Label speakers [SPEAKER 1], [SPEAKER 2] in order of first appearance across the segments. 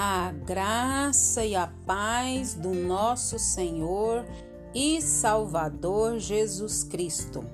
[SPEAKER 1] A graça e a paz do nosso Senhor e Salvador Jesus Cristo.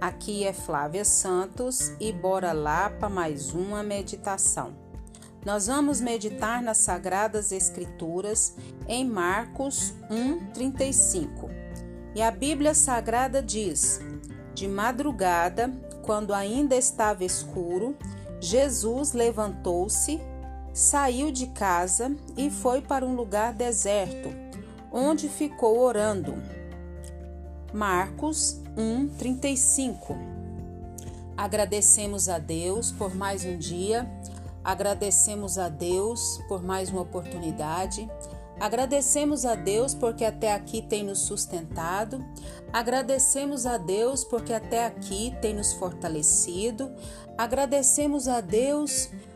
[SPEAKER 1] Aqui é Flávia Santos e bora lá para mais uma meditação. Nós vamos meditar nas Sagradas Escrituras em Marcos 1:35. E a Bíblia Sagrada diz: De madrugada, quando ainda estava escuro, Jesus levantou-se saiu de casa e foi para um lugar deserto, onde ficou orando. Marcos 1:35. Agradecemos a Deus por mais um dia, agradecemos a Deus por mais uma oportunidade. Agradecemos a Deus porque até aqui tem nos sustentado. Agradecemos a Deus porque até aqui tem nos fortalecido. Agradecemos a Deus porque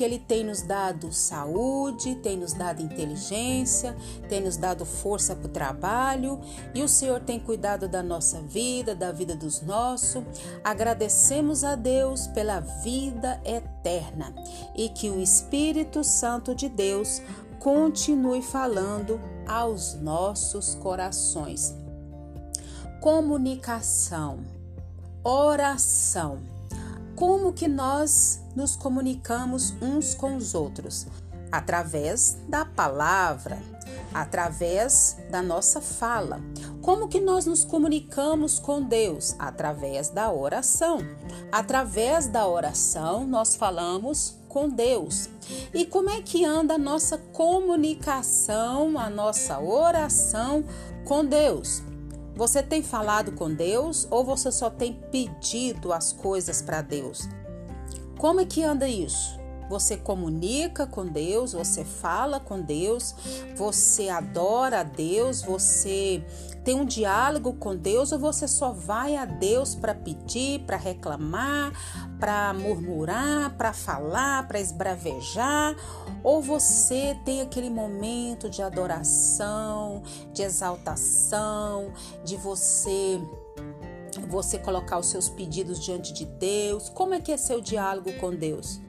[SPEAKER 1] Ele tem nos dado saúde, tem nos dado inteligência, tem nos dado força para o trabalho e o Senhor tem cuidado da nossa vida, da vida dos nossos. Agradecemos a Deus pela vida eterna e que o Espírito Santo de Deus continue falando aos nossos corações. Comunicação, oração como que nós nos comunicamos uns com os outros? Através da palavra, através da nossa fala. Como que nós nos comunicamos com Deus? Através da oração. Através da oração, nós falamos com Deus. E como é que anda a nossa comunicação, a nossa oração com Deus? Você tem falado com Deus ou você só tem pedido as coisas para Deus? Como é que anda isso? Você comunica com Deus, você fala com Deus, você adora a Deus, você tem um diálogo com Deus ou você só vai a Deus para pedir, para reclamar, para murmurar, para falar, para esbravejar? Ou você tem aquele momento de adoração, de exaltação, de você você colocar os seus pedidos diante de Deus? Como é que é seu diálogo com Deus?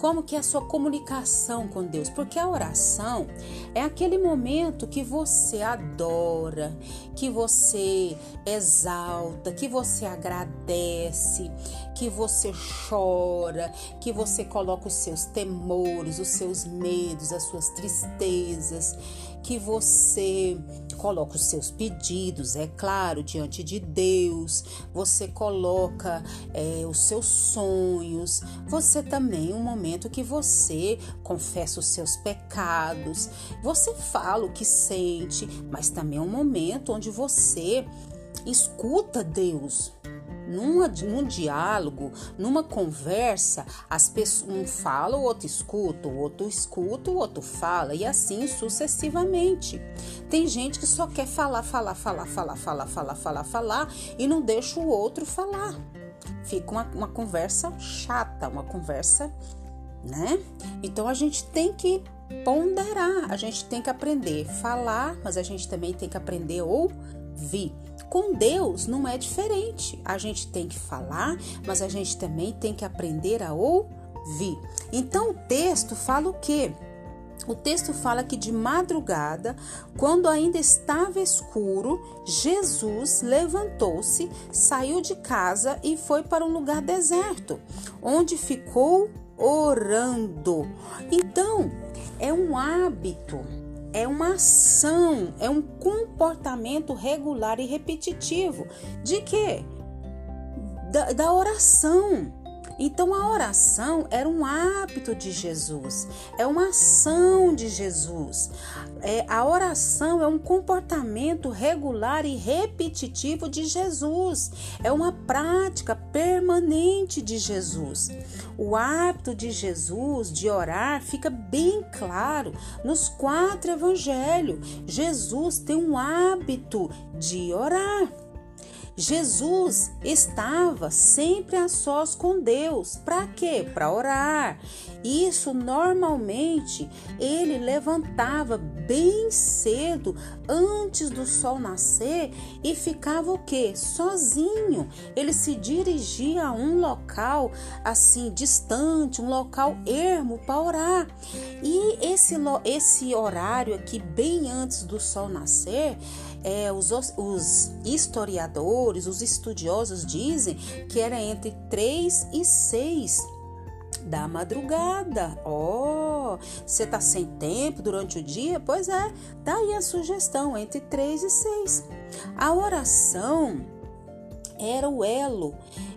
[SPEAKER 1] Como que é a sua comunicação com Deus, porque a oração é aquele momento que você adora, que você exalta, que você agradece, que você chora, que você coloca os seus temores, os seus medos, as suas tristezas, que você coloca os seus pedidos, é claro, diante de Deus, você coloca é, os seus sonhos, você também, um momento que você confessa os seus pecados, você fala o que sente, mas também é um momento onde você escuta Deus, numa, num diálogo, numa conversa, as pessoas um fala, o outro escuta, o outro escuta, o outro fala e assim sucessivamente. Tem gente que só quer falar, falar, falar, falar, falar, falar, falar, falar e não deixa o outro falar. Fica uma, uma conversa chata, uma conversa, né? Então a gente tem que ponderar, a gente tem que aprender a falar, mas a gente também tem que aprender a ouvir. Com Deus não é diferente. A gente tem que falar, mas a gente também tem que aprender a ouvir. Então o texto fala o quê? O texto fala que de madrugada, quando ainda estava escuro, Jesus levantou-se, saiu de casa e foi para um lugar deserto, onde ficou orando. Então, é um hábito é uma ação, é um comportamento regular e repetitivo. De quê? Da, da oração. Então a oração era um hábito de Jesus, é uma ação de Jesus. É, a oração é um comportamento regular e repetitivo de Jesus, é uma prática permanente de Jesus. O hábito de Jesus de orar fica bem claro nos quatro evangelhos. Jesus tem um hábito de orar. Jesus estava sempre a sós com Deus. Para quê? Para orar. Isso normalmente ele levantava bem cedo, antes do sol nascer, e ficava o quê? Sozinho. Ele se dirigia a um local assim distante, um local ermo para orar. E esse, esse horário aqui, bem antes do sol nascer, é, os, os historiadores, os estudiosos dizem que era entre 3 e 6 da madrugada. Ó, oh, você tá sem tempo durante o dia? Pois é, tá aí a sugestão entre 3 e 6. A oração era o elo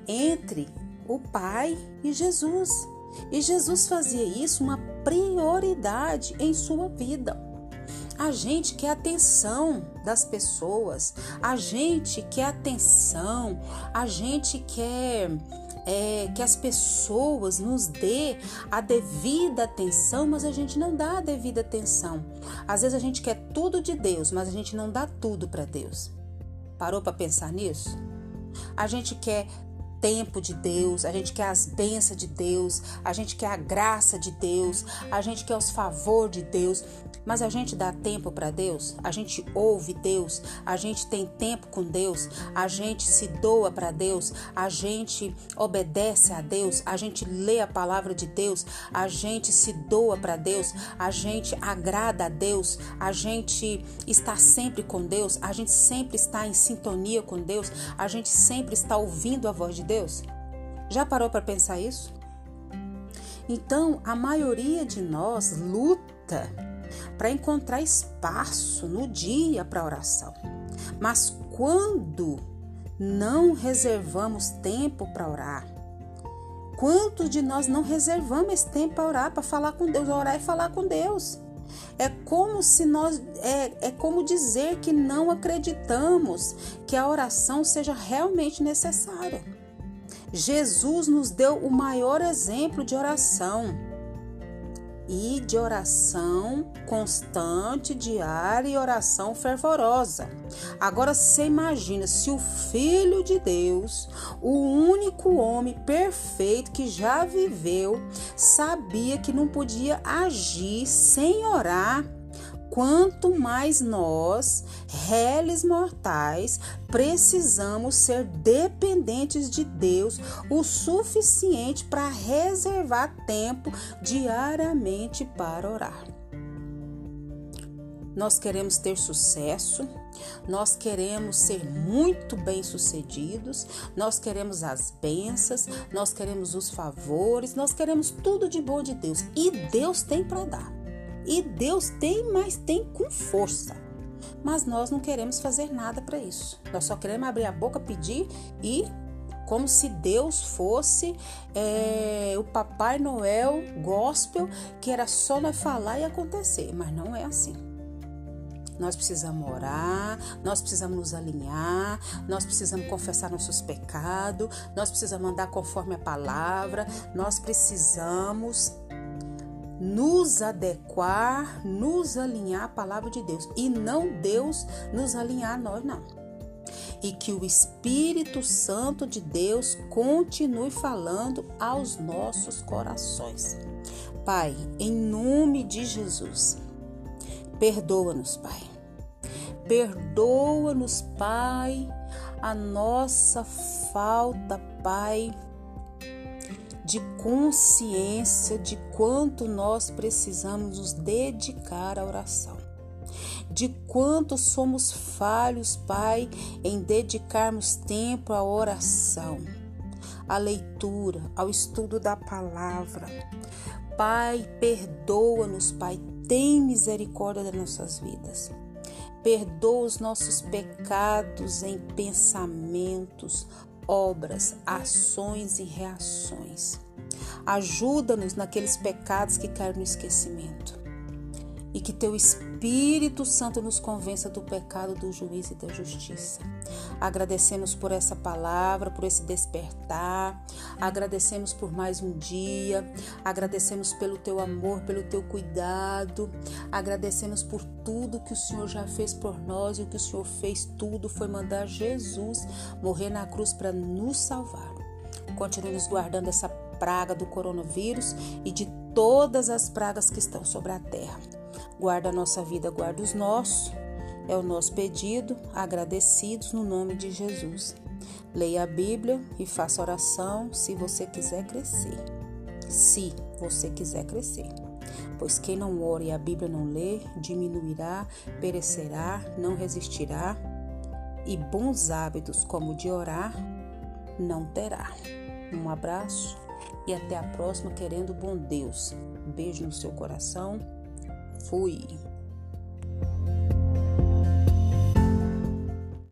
[SPEAKER 1] entre o Pai e Jesus. E Jesus fazia isso uma prioridade em sua vida. A gente quer atenção das pessoas, a gente quer atenção, a gente quer é, que as pessoas nos dê a devida atenção, mas a gente não dá a devida atenção. Às vezes a gente quer tudo de Deus, mas a gente não dá tudo para Deus. Parou para pensar nisso? A gente quer tempo de Deus, a gente quer as bênçãos de Deus, a gente quer a graça de Deus, a gente quer os favor de Deus, mas a gente dá tempo para Deus, a gente ouve Deus, a gente tem tempo com Deus, a gente se doa para Deus, a gente obedece a Deus, a gente lê a palavra de Deus, a gente se doa para Deus, a gente agrada a Deus, a gente está sempre com Deus, a gente sempre está em sintonia com Deus, a gente sempre está ouvindo a voz de Deus. Deus? Já parou para pensar isso? Então, a maioria de nós luta para encontrar espaço no dia para oração. Mas quando não reservamos tempo para orar, quantos de nós não reservamos esse tempo para orar, para falar com Deus, orar e falar com Deus? É como se nós é, é como dizer que não acreditamos que a oração seja realmente necessária. Jesus nos deu o maior exemplo de oração e de oração constante, diária e oração fervorosa. Agora você imagina se o Filho de Deus, o único homem perfeito que já viveu, sabia que não podia agir sem orar quanto mais nós, réis mortais, precisamos ser dependentes de Deus o suficiente para reservar tempo diariamente para orar. Nós queremos ter sucesso, nós queremos ser muito bem-sucedidos, nós queremos as bênçãos, nós queremos os favores, nós queremos tudo de bom de Deus e Deus tem para dar. E Deus tem, mas tem com força. Mas nós não queremos fazer nada para isso. Nós só queremos abrir a boca, pedir e como se Deus fosse é, o Papai Noel gospel, que era só nós falar e acontecer. Mas não é assim. Nós precisamos orar, nós precisamos nos alinhar, nós precisamos confessar nossos pecados, nós precisamos andar conforme a palavra, nós precisamos nos adequar, nos alinhar à palavra de Deus e não Deus nos alinhar a nós, não. E que o Espírito Santo de Deus continue falando aos nossos corações. Pai, em nome de Jesus, perdoa-nos, Pai. Perdoa-nos, Pai, a nossa falta, Pai de consciência de quanto nós precisamos nos dedicar à oração. De quanto somos falhos, Pai, em dedicarmos tempo à oração, à leitura, ao estudo da palavra. Pai, perdoa-nos, Pai, tem misericórdia das nossas vidas. Perdoa os nossos pecados em pensamentos, obras, ações e reações. Ajuda-nos naqueles pecados que caem no esquecimento. E que teu Espírito Santo nos convença do pecado, do juízo e da justiça. Agradecemos por essa palavra, por esse despertar, agradecemos por mais um dia, agradecemos pelo teu amor, pelo teu cuidado, agradecemos por tudo que o Senhor já fez por nós e o que o Senhor fez tudo foi mandar Jesus morrer na cruz para nos salvar. Continue nos guardando essa praga do coronavírus e de todas as pragas que estão sobre a terra. Guarda a nossa vida, guarda os nossos. É o nosso pedido, agradecidos no nome de Jesus. Leia a Bíblia e faça oração se você quiser crescer. Se você quiser crescer. Pois quem não ora e a Bíblia não lê, diminuirá, perecerá, não resistirá, e bons hábitos como de orar não terá. Um abraço e até a próxima, querendo bom Deus. Beijo no seu coração. Fui.